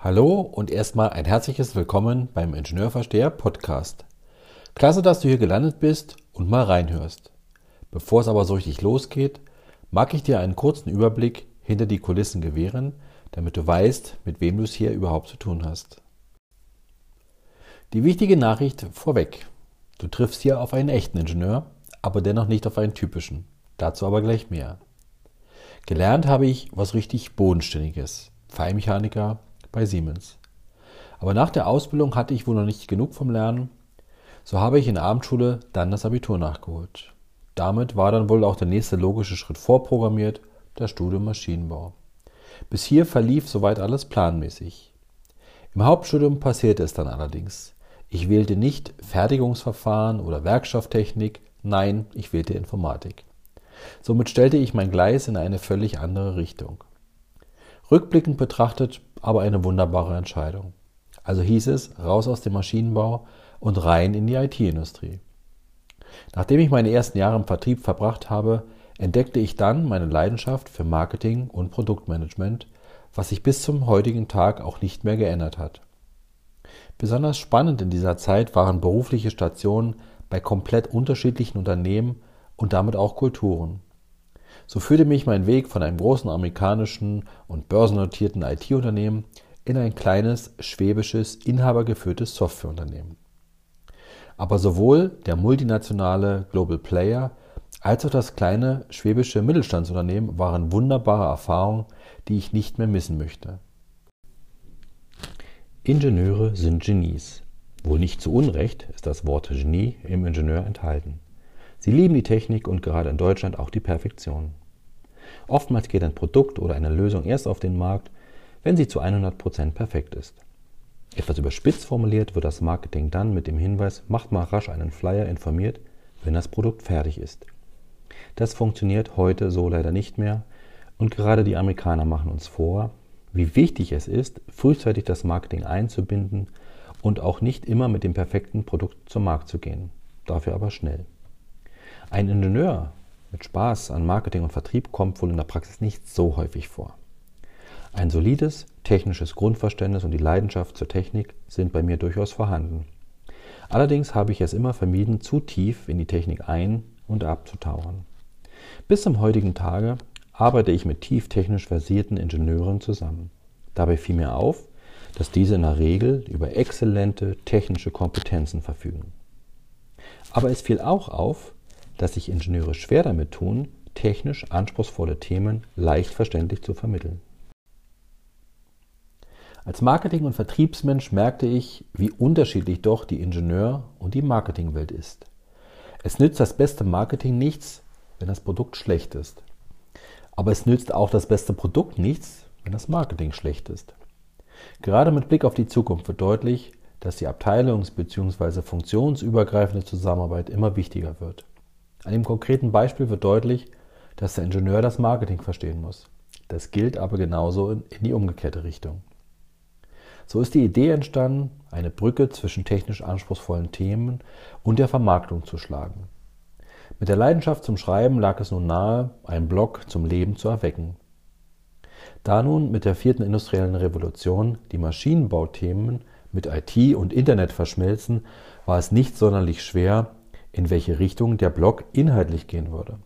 Hallo und erstmal ein herzliches Willkommen beim Ingenieurversteher Podcast. Klasse, dass du hier gelandet bist und mal reinhörst. Bevor es aber so richtig losgeht, mag ich dir einen kurzen Überblick hinter die Kulissen gewähren, damit du weißt, mit wem du es hier überhaupt zu tun hast. Die wichtige Nachricht vorweg. Du triffst hier auf einen echten Ingenieur, aber dennoch nicht auf einen typischen. Dazu aber gleich mehr. Gelernt habe ich was richtig Bodenständiges. Feinmechaniker bei Siemens. Aber nach der Ausbildung hatte ich wohl noch nicht genug vom Lernen. So habe ich in der Abendschule dann das Abitur nachgeholt. Damit war dann wohl auch der nächste logische Schritt vorprogrammiert, das Studium Maschinenbau. Bis hier verlief soweit alles planmäßig. Im Hauptstudium passierte es dann allerdings. Ich wählte nicht Fertigungsverfahren oder Werkstofftechnik, nein, ich wählte Informatik. Somit stellte ich mein Gleis in eine völlig andere Richtung. Rückblickend betrachtet aber eine wunderbare Entscheidung. Also hieß es, raus aus dem Maschinenbau und rein in die IT-Industrie. Nachdem ich meine ersten Jahre im Vertrieb verbracht habe, entdeckte ich dann meine Leidenschaft für Marketing und Produktmanagement, was sich bis zum heutigen Tag auch nicht mehr geändert hat. Besonders spannend in dieser Zeit waren berufliche Stationen bei komplett unterschiedlichen Unternehmen und damit auch Kulturen. So führte mich mein Weg von einem großen amerikanischen und börsennotierten IT-Unternehmen in ein kleines, schwäbisches, inhabergeführtes Softwareunternehmen. Aber sowohl der multinationale Global Player als auch das kleine schwäbische Mittelstandsunternehmen waren wunderbare Erfahrungen, die ich nicht mehr missen möchte. Ingenieure sind Genies. Wohl nicht zu Unrecht ist das Wort Genie im Ingenieur enthalten. Sie lieben die Technik und gerade in Deutschland auch die Perfektion. Oftmals geht ein Produkt oder eine Lösung erst auf den Markt, wenn sie zu 100% perfekt ist. Etwas überspitzt formuliert wird das Marketing dann mit dem Hinweis, macht mal rasch einen Flyer informiert, wenn das Produkt fertig ist. Das funktioniert heute so leider nicht mehr und gerade die Amerikaner machen uns vor, wie wichtig es ist, frühzeitig das Marketing einzubinden und auch nicht immer mit dem perfekten Produkt zum Markt zu gehen, dafür aber schnell. Ein Ingenieur mit Spaß an Marketing und Vertrieb kommt wohl in der Praxis nicht so häufig vor. Ein solides technisches Grundverständnis und die Leidenschaft zur Technik sind bei mir durchaus vorhanden. Allerdings habe ich es immer vermieden, zu tief in die Technik ein- und abzutauchen. Bis zum heutigen Tage arbeite ich mit tief technisch versierten Ingenieuren zusammen. Dabei fiel mir auf, dass diese in der Regel über exzellente technische Kompetenzen verfügen. Aber es fiel auch auf, dass sich Ingenieure schwer damit tun, technisch anspruchsvolle Themen leicht verständlich zu vermitteln. Als Marketing- und Vertriebsmensch merkte ich, wie unterschiedlich doch die Ingenieur- und die Marketingwelt ist. Es nützt das beste Marketing nichts, wenn das Produkt schlecht ist. Aber es nützt auch das beste Produkt nichts, wenn das Marketing schlecht ist. Gerade mit Blick auf die Zukunft wird deutlich, dass die abteilungs- bzw. funktionsübergreifende Zusammenarbeit immer wichtiger wird. An dem konkreten Beispiel wird deutlich, dass der Ingenieur das Marketing verstehen muss. Das gilt aber genauso in, die umgekehrte Richtung. So ist die Idee entstanden, eine Brücke zwischen technisch anspruchsvollen Themen und der Vermarktung zu schlagen. Mit der Leidenschaft zum Schreiben lag es nun nahe, einen Blog zum Leben zu erwecken. Da nun mit der vierten industriellen Revolution die Maschinenbauthemen mit IT und Internet verschmelzen, war es nicht sonderlich schwer, in welche Richtung der Blog inhaltlich gehen würde.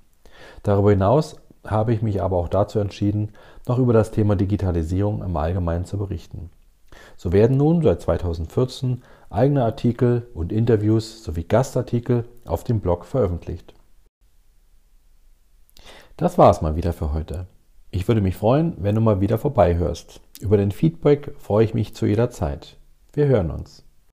Darüber hinaus habe ich mich aber auch dazu entschieden, noch über das Thema Digitalisierung im Allgemeinen zu berichten. So werden nun seit 2014 eigene Artikel und Interviews sowie Gastartikel auf dem Blog veröffentlicht. Das war es mal wieder für heute. Ich würde mich freuen, wenn du mal wieder vorbeihörst. Über den Feedback freue ich mich zu jeder Zeit. Wir hören uns.